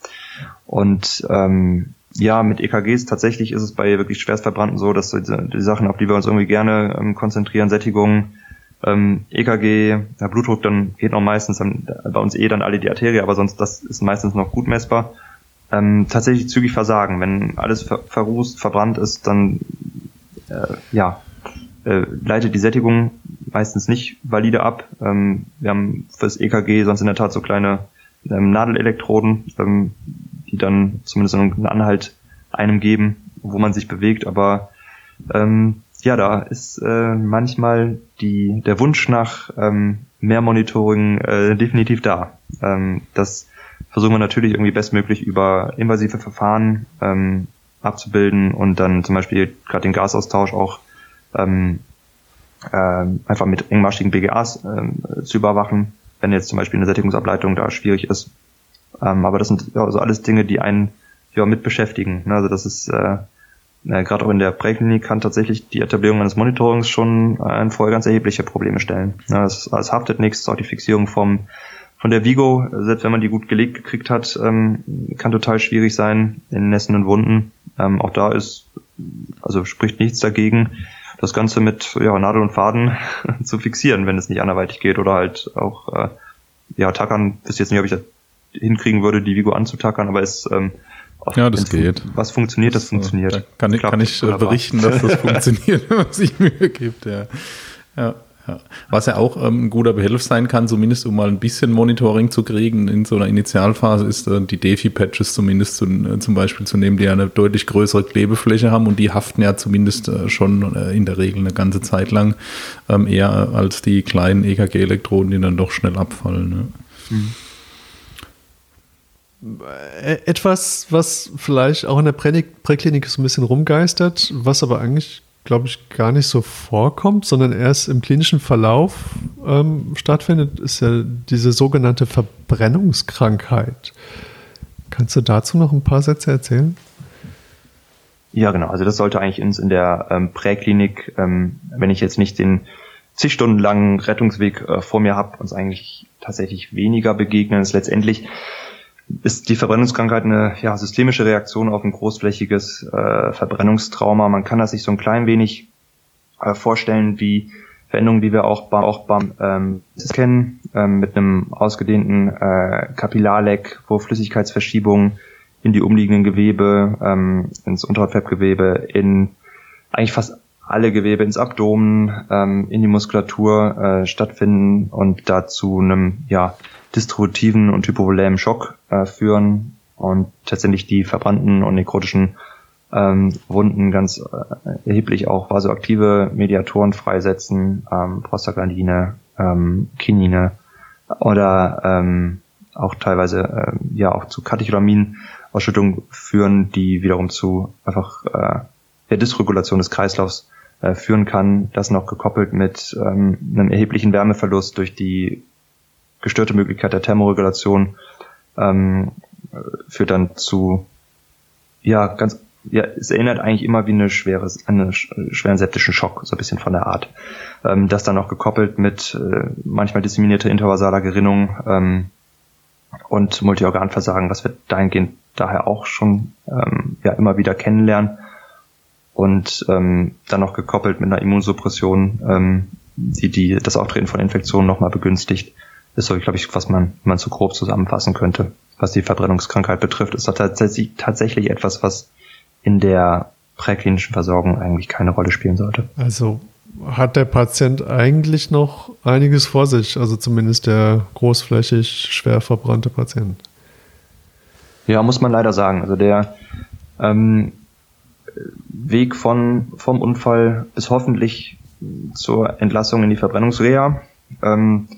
Und ähm, ja, mit EKGs tatsächlich ist es bei wirklich Schwerstverbrannten so, dass die, die Sachen, auf die wir uns irgendwie gerne ähm, konzentrieren, Sättigung, ähm, EKG, der Blutdruck, dann geht noch meistens dann, bei uns eh dann alle die Arterie, aber sonst das ist meistens noch gut messbar ähm, tatsächlich zügig versagen. Wenn alles ver verrußt, verbrannt ist, dann äh, ja, äh, leitet die Sättigung meistens nicht valide ab. Ähm, wir haben fürs EKG sonst in der Tat so kleine ähm, Nadelelektroden, ähm, die dann zumindest einen Anhalt einem geben, wo man sich bewegt. Aber ähm, ja, da ist äh, manchmal die, der Wunsch nach ähm, mehr Monitoring äh, definitiv da. Ähm, das versuchen wir natürlich irgendwie bestmöglich über invasive Verfahren ähm, abzubilden und dann zum Beispiel gerade den Gasaustausch auch ähm, äh, einfach mit engmaschigen BGAs äh, zu überwachen, wenn jetzt zum Beispiel eine Sättigungsableitung da schwierig ist. Ähm, aber das sind ja, also alles Dinge, die einen ja mit beschäftigen. Ne? Also das ist äh, äh, gerade auch in der Präklinik kann tatsächlich die Etablierung eines Monitorings schon äh, vorher ganz erhebliche Probleme stellen. Ne? Es, es haftet nichts, auch die Fixierung vom von der Vigo, selbst wenn man die gut gelegt gekriegt hat, ähm, kann total schwierig sein in Nässen und Wunden. Ähm, auch da ist, also spricht nichts dagegen, das Ganze mit ja, Nadel und Faden zu fixieren, wenn es nicht anderweitig geht oder halt auch äh, ja tackern. Bis jetzt nicht, ob ich das hinkriegen würde, die Vigo anzutackern, aber es ähm, ja, das geht. Was funktioniert, das, das funktioniert. Da kann ich, kann ich berichten, dass das funktioniert, wenn man sich Mühe gibt. Ja. ja. Ja. Was ja auch ähm, ein guter Behelf sein kann, zumindest um mal ein bisschen Monitoring zu kriegen in so einer Initialphase, ist äh, die Defi-Patches zumindest zu, äh, zum Beispiel zu nehmen, die ja eine deutlich größere Klebefläche haben und die haften ja zumindest äh, schon äh, in der Regel eine ganze Zeit lang ähm, eher als die kleinen EKG-Elektroden, die dann doch schnell abfallen. Ne? Mhm. Etwas, was vielleicht auch in der Präklinik so ein bisschen rumgeistert, was aber eigentlich glaube ich, gar nicht so vorkommt, sondern erst im klinischen Verlauf ähm, stattfindet, ist ja diese sogenannte Verbrennungskrankheit. Kannst du dazu noch ein paar Sätze erzählen? Ja, genau. Also das sollte eigentlich uns in der ähm, Präklinik, ähm, wenn ich jetzt nicht den zig Stunden langen Rettungsweg äh, vor mir habe, uns eigentlich tatsächlich weniger begegnen. Es letztendlich ist die Verbrennungskrankheit eine ja, systemische Reaktion auf ein großflächiges äh, Verbrennungstrauma. Man kann das sich so ein klein wenig äh, vorstellen wie Veränderungen, die wir auch, bei, auch beim ähm, kennen, ähm, mit einem ausgedehnten äh, Kapillarleck, wo Flüssigkeitsverschiebungen in die umliegenden Gewebe, ähm, ins Unterhautfettgewebe, in eigentlich fast alle Gewebe ins Abdomen, ähm, in die Muskulatur äh, stattfinden und dazu einem ja, distributiven und hypovolämen Schock äh, führen und tatsächlich die verbrannten und nekrotischen ähm, Wunden ganz äh, erheblich auch vasoaktive Mediatoren freisetzen, ähm, Prostaglandine, ähm, Kinine oder ähm, auch teilweise äh, ja auch zu Katecholaminausschüttung führen, die wiederum zu einfach äh, der Dysregulation des Kreislaufs äh, führen kann. Das noch gekoppelt mit ähm, einem erheblichen Wärmeverlust durch die gestörte Möglichkeit der Thermoregulation ähm, führt dann zu ja ganz ja es erinnert eigentlich immer wie eine schwere einen schweren septischen Schock so ein bisschen von der Art. Ähm, das dann auch gekoppelt mit äh, manchmal disseminierter intervasaler Gerinnung ähm, und Multiorganversagen. Was wir dahingehend daher auch schon ähm, ja immer wieder kennenlernen. Und ähm, dann noch gekoppelt mit einer Immunsuppression ähm, die die das Auftreten von Infektionen nochmal begünstigt ist so, glaube ich, was man, man so grob zusammenfassen könnte. Was die Verbrennungskrankheit betrifft, ist das tatsächlich, tatsächlich etwas, was in der präklinischen Versorgung eigentlich keine Rolle spielen sollte. Also hat der Patient eigentlich noch einiges vor sich, also zumindest der großflächig schwer verbrannte Patient. Ja, muss man leider sagen. Also der ähm, Weg von vom Unfall bis hoffentlich zur Entlassung in die Verbrennungsreha ähm,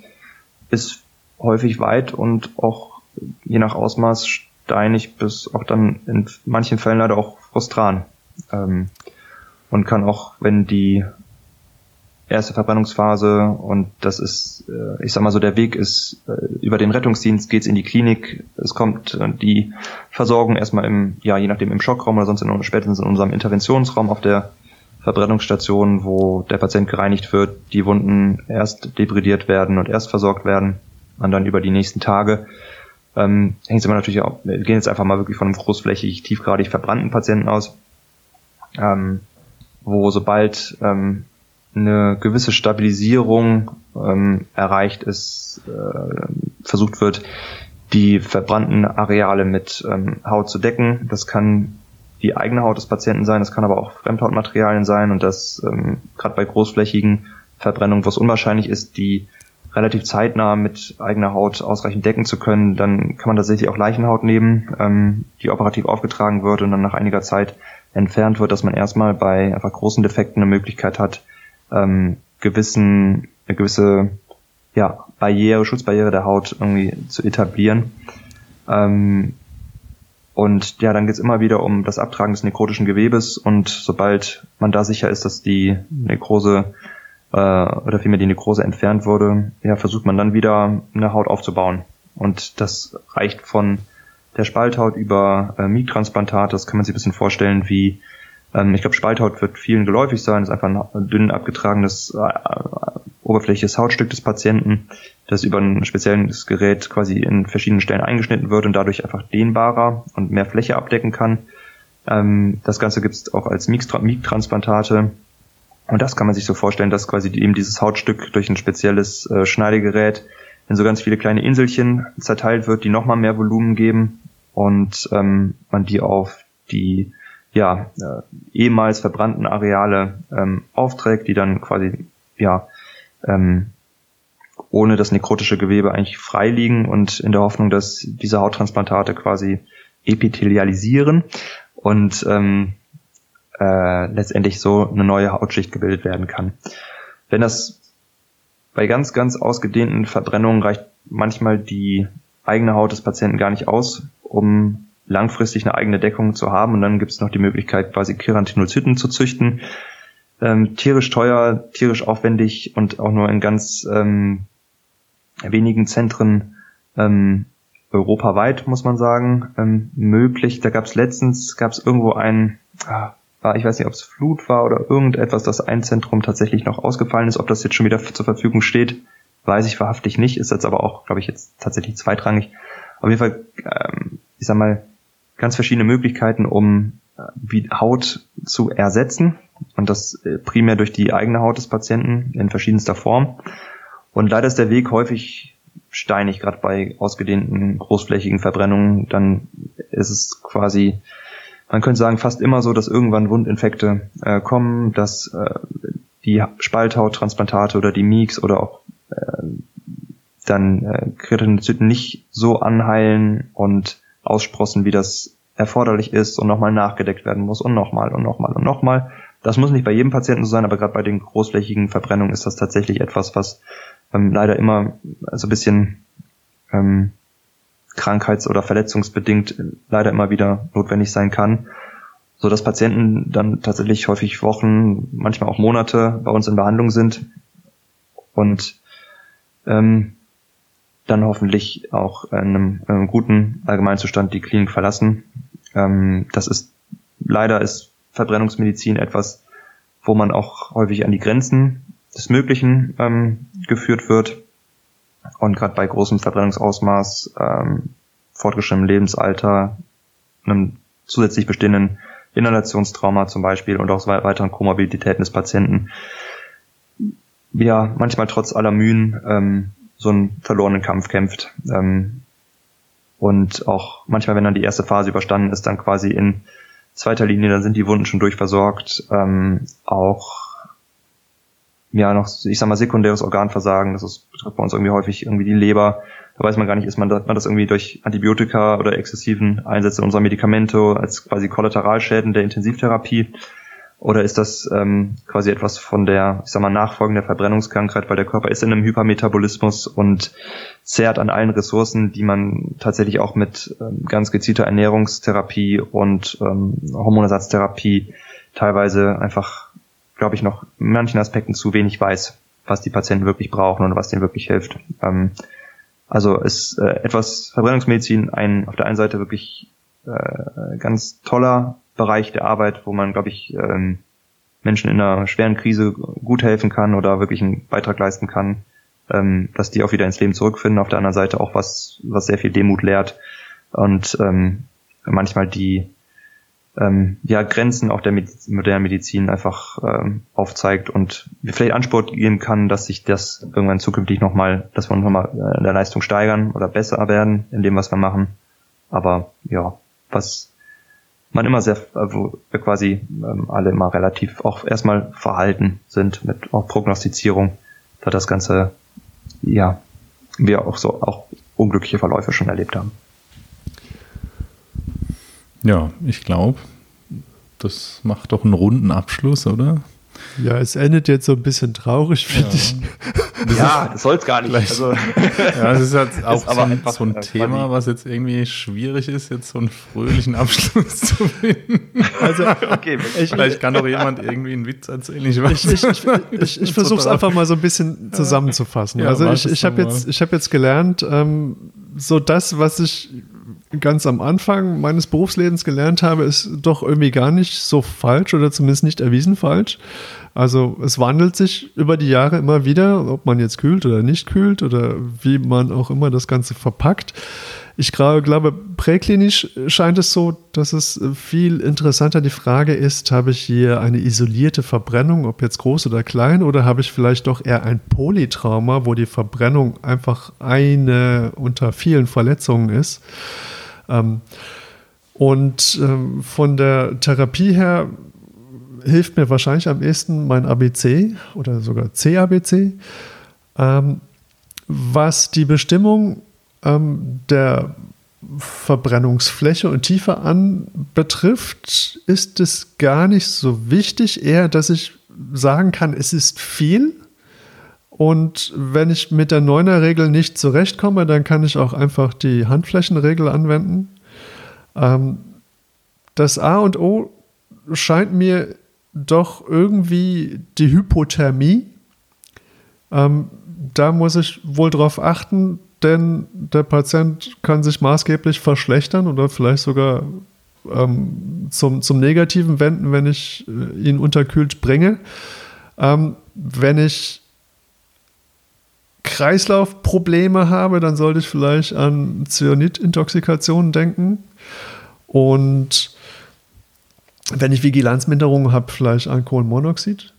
ist häufig weit und auch je nach Ausmaß steinig bis auch dann in manchen Fällen leider auch frustran. Ähm, und kann auch, wenn die erste Verbrennungsphase und das ist, äh, ich sag mal so, der Weg ist äh, über den Rettungsdienst geht's in die Klinik, es kommt äh, die Versorgung erstmal im, ja, je nachdem im Schockraum oder sonst in, spätestens in unserem Interventionsraum auf der Verbrennungsstation, wo der Patient gereinigt wird, die Wunden erst debridiert werden und erst versorgt werden und dann über die nächsten Tage. Ähm, hängt es immer natürlich auch, wir gehen jetzt einfach mal wirklich von einem großflächig, tiefgradig verbrannten Patienten aus, ähm, wo sobald ähm, eine gewisse Stabilisierung ähm, erreicht ist, äh, versucht wird, die verbrannten Areale mit ähm, Haut zu decken. Das kann die eigene Haut des Patienten sein, das kann aber auch Fremdhautmaterialien sein und das ähm, gerade bei großflächigen Verbrennungen, wo es unwahrscheinlich ist, die relativ zeitnah mit eigener Haut ausreichend decken zu können, dann kann man tatsächlich auch Leichenhaut nehmen, ähm, die operativ aufgetragen wird und dann nach einiger Zeit entfernt wird, dass man erstmal bei einfach großen Defekten eine Möglichkeit hat, ähm, gewissen, eine gewisse ja, Barriere, Schutzbarriere der Haut irgendwie zu etablieren. Ähm, und ja, dann geht es immer wieder um das Abtragen des nekrotischen Gewebes. Und sobald man da sicher ist, dass die Nekrose äh, oder vielmehr die Nekrose entfernt wurde, ja, versucht man dann wieder eine Haut aufzubauen. Und das reicht von der Spalthaut über äh, Miettransplantat, das kann man sich ein bisschen vorstellen wie, ähm, ich glaube, Spalthaut wird vielen geläufig sein, das ist einfach ein dünn abgetragenes äh, oberflächliches Hautstück des Patienten, das über ein spezielles Gerät quasi in verschiedenen Stellen eingeschnitten wird und dadurch einfach dehnbarer und mehr Fläche abdecken kann. Ähm, das Ganze gibt es auch als Miek-Transplantate. Und das kann man sich so vorstellen, dass quasi eben dieses Hautstück durch ein spezielles äh, Schneidegerät in so ganz viele kleine Inselchen zerteilt wird, die nochmal mehr Volumen geben und ähm, man die auf die ja, äh, ehemals verbrannten Areale ähm, aufträgt, die dann quasi ja ähm, ohne das nekrotische Gewebe eigentlich frei liegen und in der Hoffnung, dass diese Hauttransplantate quasi epithelialisieren und ähm, äh, letztendlich so eine neue Hautschicht gebildet werden kann. Wenn das bei ganz, ganz ausgedehnten Verbrennungen reicht manchmal die eigene Haut des Patienten gar nicht aus, um langfristig eine eigene Deckung zu haben. Und dann gibt es noch die Möglichkeit, quasi Keratinozyten zu züchten. Ähm, tierisch teuer, tierisch aufwendig und auch nur in ganz ähm, wenigen Zentren ähm, europaweit, muss man sagen, ähm, möglich. Da gab es letztens, gab es irgendwo ein, ah, war, ich weiß nicht, ob es Flut war oder irgendetwas, dass ein Zentrum tatsächlich noch ausgefallen ist. Ob das jetzt schon wieder zur Verfügung steht, weiß ich wahrhaftig nicht. Ist jetzt aber auch, glaube ich, jetzt tatsächlich zweitrangig. Auf jeden Fall, ähm, ich sag mal, ganz verschiedene Möglichkeiten, um Haut zu ersetzen. Und das äh, primär durch die eigene Haut des Patienten in verschiedenster Form. Und leider ist der Weg häufig steinig, gerade bei ausgedehnten großflächigen Verbrennungen. Dann ist es quasi, man könnte sagen, fast immer so, dass irgendwann Wundinfekte äh, kommen, dass äh, die Spalthauttransplantate oder die Meeks oder auch äh, dann äh, Keratinozyten nicht so anheilen und aussprossen, wie das erforderlich ist und nochmal nachgedeckt werden muss und nochmal und nochmal und nochmal. Das muss nicht bei jedem Patienten so sein, aber gerade bei den großflächigen Verbrennungen ist das tatsächlich etwas, was ähm, leider immer so ein bisschen ähm, krankheits- oder verletzungsbedingt leider immer wieder notwendig sein kann, so dass Patienten dann tatsächlich häufig Wochen, manchmal auch Monate bei uns in Behandlung sind und ähm, dann hoffentlich auch in einem, einem guten Allgemeinzustand die Klinik verlassen. Ähm, das ist leider ist Verbrennungsmedizin etwas, wo man auch häufig an die Grenzen des Möglichen ähm, geführt wird. Und gerade bei großem Verbrennungsausmaß, ähm, fortgeschrittenem Lebensalter, einem zusätzlich bestehenden Inhalationstrauma zum Beispiel und auch weiteren Komorbiditäten des Patienten, ja, manchmal trotz aller Mühen ähm, so einen verlorenen Kampf kämpft. Ähm, und auch manchmal, wenn dann die erste Phase überstanden ist, dann quasi in zweiter Linie, dann sind die Wunden schon durchversorgt, ähm, auch ja noch, ich sag mal, sekundäres Organversagen, das ist, betrifft bei uns irgendwie häufig irgendwie die Leber. Da weiß man gar nicht, ist man, man das irgendwie durch Antibiotika oder exzessiven Einsätze unserer Medikamente als quasi Kollateralschäden der Intensivtherapie oder ist das ähm, quasi etwas von der, ich sag mal, nachfolgende Verbrennungskrankheit, weil der Körper ist in einem Hypermetabolismus und zehrt an allen Ressourcen, die man tatsächlich auch mit ähm, ganz gezielter Ernährungstherapie und ähm, Hormonersatztherapie teilweise einfach, glaube ich, noch in manchen Aspekten zu wenig weiß, was die Patienten wirklich brauchen und was denen wirklich hilft. Ähm, also ist äh, etwas Verbrennungsmedizin ein auf der einen Seite wirklich äh, ganz toller Bereich der Arbeit, wo man, glaube ich, ähm, Menschen in einer schweren Krise gut helfen kann oder wirklich einen Beitrag leisten kann, ähm, dass die auch wieder ins Leben zurückfinden. Auf der anderen Seite auch was, was sehr viel Demut lehrt und ähm, manchmal die ähm, ja, Grenzen auch der Mediz modernen Medizin einfach ähm, aufzeigt und vielleicht Ansport geben kann, dass sich das irgendwann zukünftig nochmal, dass wir nochmal äh, in der Leistung steigern oder besser werden in dem, was wir machen. Aber ja, was man immer sehr, wo wir quasi ähm, alle immer relativ auch erstmal verhalten sind mit auch Prognostizierung, da das Ganze, ja, wir auch so auch unglückliche Verläufe schon erlebt haben. Ja, ich glaube, das macht doch einen runden Abschluss, oder? Ja, es endet jetzt so ein bisschen traurig, finde ja. ich. Ja, das soll es gar nicht. Also, ja, es ist halt auch ist so, ein, so ein Thema, was jetzt irgendwie schwierig ist, jetzt so einen fröhlichen Abschluss zu finden. Also, okay, ich, vielleicht kann doch jemand irgendwie einen Witz erzählen. Ich weiß. Ich, ich, ich, ich versuche es einfach mal so ein bisschen zusammenzufassen. Ja, also ich, ich habe jetzt, ich hab jetzt gelernt, ähm, so das, was ich ganz am Anfang meines Berufslebens gelernt habe, ist doch irgendwie gar nicht so falsch oder zumindest nicht erwiesen falsch. Also es wandelt sich über die Jahre immer wieder, ob man jetzt kühlt oder nicht kühlt oder wie man auch immer das Ganze verpackt. Ich glaube, präklinisch scheint es so, dass es viel interessanter die Frage ist, habe ich hier eine isolierte Verbrennung, ob jetzt groß oder klein, oder habe ich vielleicht doch eher ein Polytrauma, wo die Verbrennung einfach eine unter vielen Verletzungen ist. Ähm, und ähm, von der Therapie her hilft mir wahrscheinlich am ehesten mein ABC oder sogar CABC. Ähm, was die Bestimmung der Verbrennungsfläche und Tiefe anbetrifft, ist es gar nicht so wichtig, eher, dass ich sagen kann, es ist viel. Und wenn ich mit der Neuner-Regel nicht zurechtkomme, dann kann ich auch einfach die Handflächenregel anwenden. Ähm, das A und O scheint mir doch irgendwie die Hypothermie. Ähm, da muss ich wohl drauf achten, denn der Patient kann sich maßgeblich verschlechtern oder vielleicht sogar ähm, zum, zum Negativen wenden, wenn ich äh, ihn unterkühlt bringe. Ähm, wenn ich Kreislaufprobleme habe, dann sollte ich vielleicht an Cyanid-Intoxikationen denken. Und wenn ich Vigilanzminderung habe, vielleicht an Kohlenmonoxid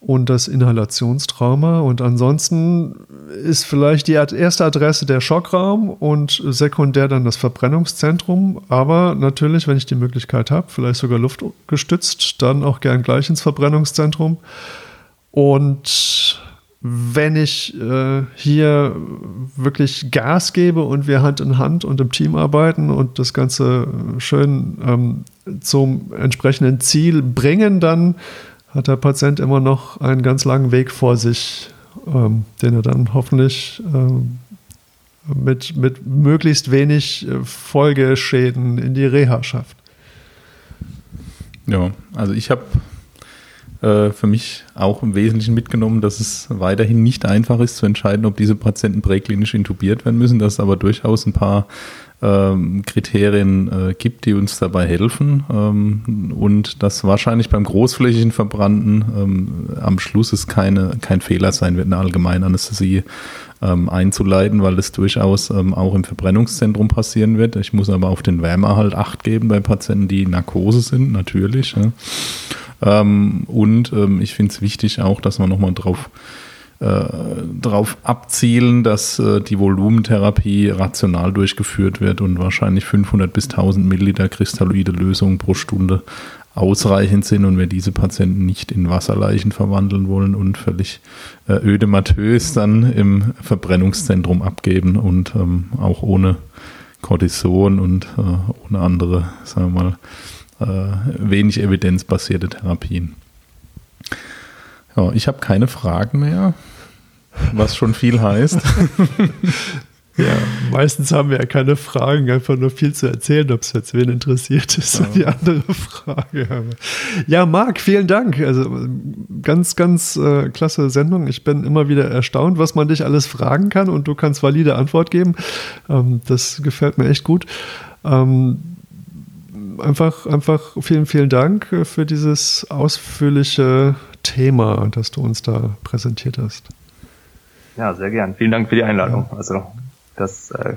und das Inhalationstrauma. Und ansonsten ist vielleicht die erste Adresse der Schockraum und sekundär dann das Verbrennungszentrum. Aber natürlich, wenn ich die Möglichkeit habe, vielleicht sogar luftgestützt, dann auch gern gleich ins Verbrennungszentrum. Und wenn ich äh, hier wirklich Gas gebe und wir Hand in Hand und im Team arbeiten und das Ganze schön ähm, zum entsprechenden Ziel bringen, dann hat der Patient immer noch einen ganz langen Weg vor sich, ähm, den er dann hoffentlich ähm, mit, mit möglichst wenig äh, Folgeschäden in die Reha schafft. Ja, also ich habe äh, für mich auch im Wesentlichen mitgenommen, dass es weiterhin nicht einfach ist zu entscheiden, ob diese Patienten präklinisch intubiert werden müssen, dass es aber durchaus ein paar ähm, Kriterien äh, gibt, die uns dabei helfen ähm, und dass wahrscheinlich beim großflächigen Verbrannten ähm, am Schluss es keine, kein Fehler sein wird, eine Allgemeinanästhesie ähm, einzuleiten, weil es durchaus ähm, auch im Verbrennungszentrum passieren wird. Ich muss aber auf den Wärmeerhalt Acht geben bei Patienten, die Narkose sind, natürlich. Ja. Ähm, und ich finde es wichtig auch, dass man nochmal drauf äh, darauf abzielen, dass äh, die Volumentherapie rational durchgeführt wird und wahrscheinlich 500 bis 1000 Milliliter kristalloide Lösungen pro Stunde ausreichend sind und wir diese Patienten nicht in Wasserleichen verwandeln wollen und völlig äh, ödematös dann im Verbrennungszentrum abgeben und ähm, auch ohne Cortison und ohne andere, sagen wir mal, wenig evidenzbasierte Therapien. Ja, ich habe keine Fragen mehr was schon viel heißt. Ja, meistens haben wir ja keine Fragen, einfach nur viel zu erzählen, ob es jetzt wen interessiert, ist ja. die andere Frage. Ja, Marc, vielen Dank. Also ganz, ganz äh, klasse Sendung. Ich bin immer wieder erstaunt, was man dich alles fragen kann und du kannst valide Antwort geben. Ähm, das gefällt mir echt gut. Ähm, einfach, einfach vielen, vielen Dank für dieses ausführliche Thema, das du uns da präsentiert hast. Ja, sehr gern. Vielen Dank für die Einladung. Ja. Also das äh,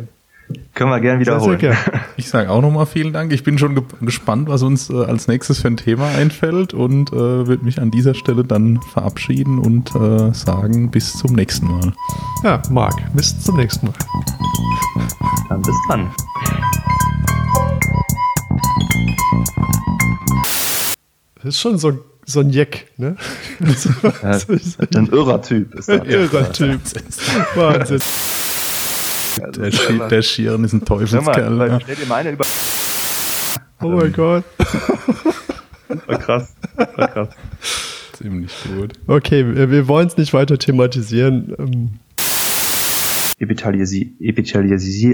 können wir gern wiederholen. Sehr, sehr gern. Ich sage auch nochmal vielen Dank. Ich bin schon ge gespannt, was uns äh, als nächstes für ein Thema einfällt und äh, würde mich an dieser Stelle dann verabschieden und äh, sagen bis zum nächsten Mal. Ja, Marc, bis zum nächsten Mal. Dann bis dann. Das ist schon so so ein Jeck, ne? Ja, ein irrer Typ ist das. Ein irrer Typ. Wahnsinn. Der, Schi der Schirn ist ein Teufelskerl. Mal, ja. Stell dir meine über. Oh mein Gott. War krass. War krass. Ziemlich gut. Okay, wir, wir wollen es nicht weiter thematisieren. Ähm. Epitalisi, Epitalisi,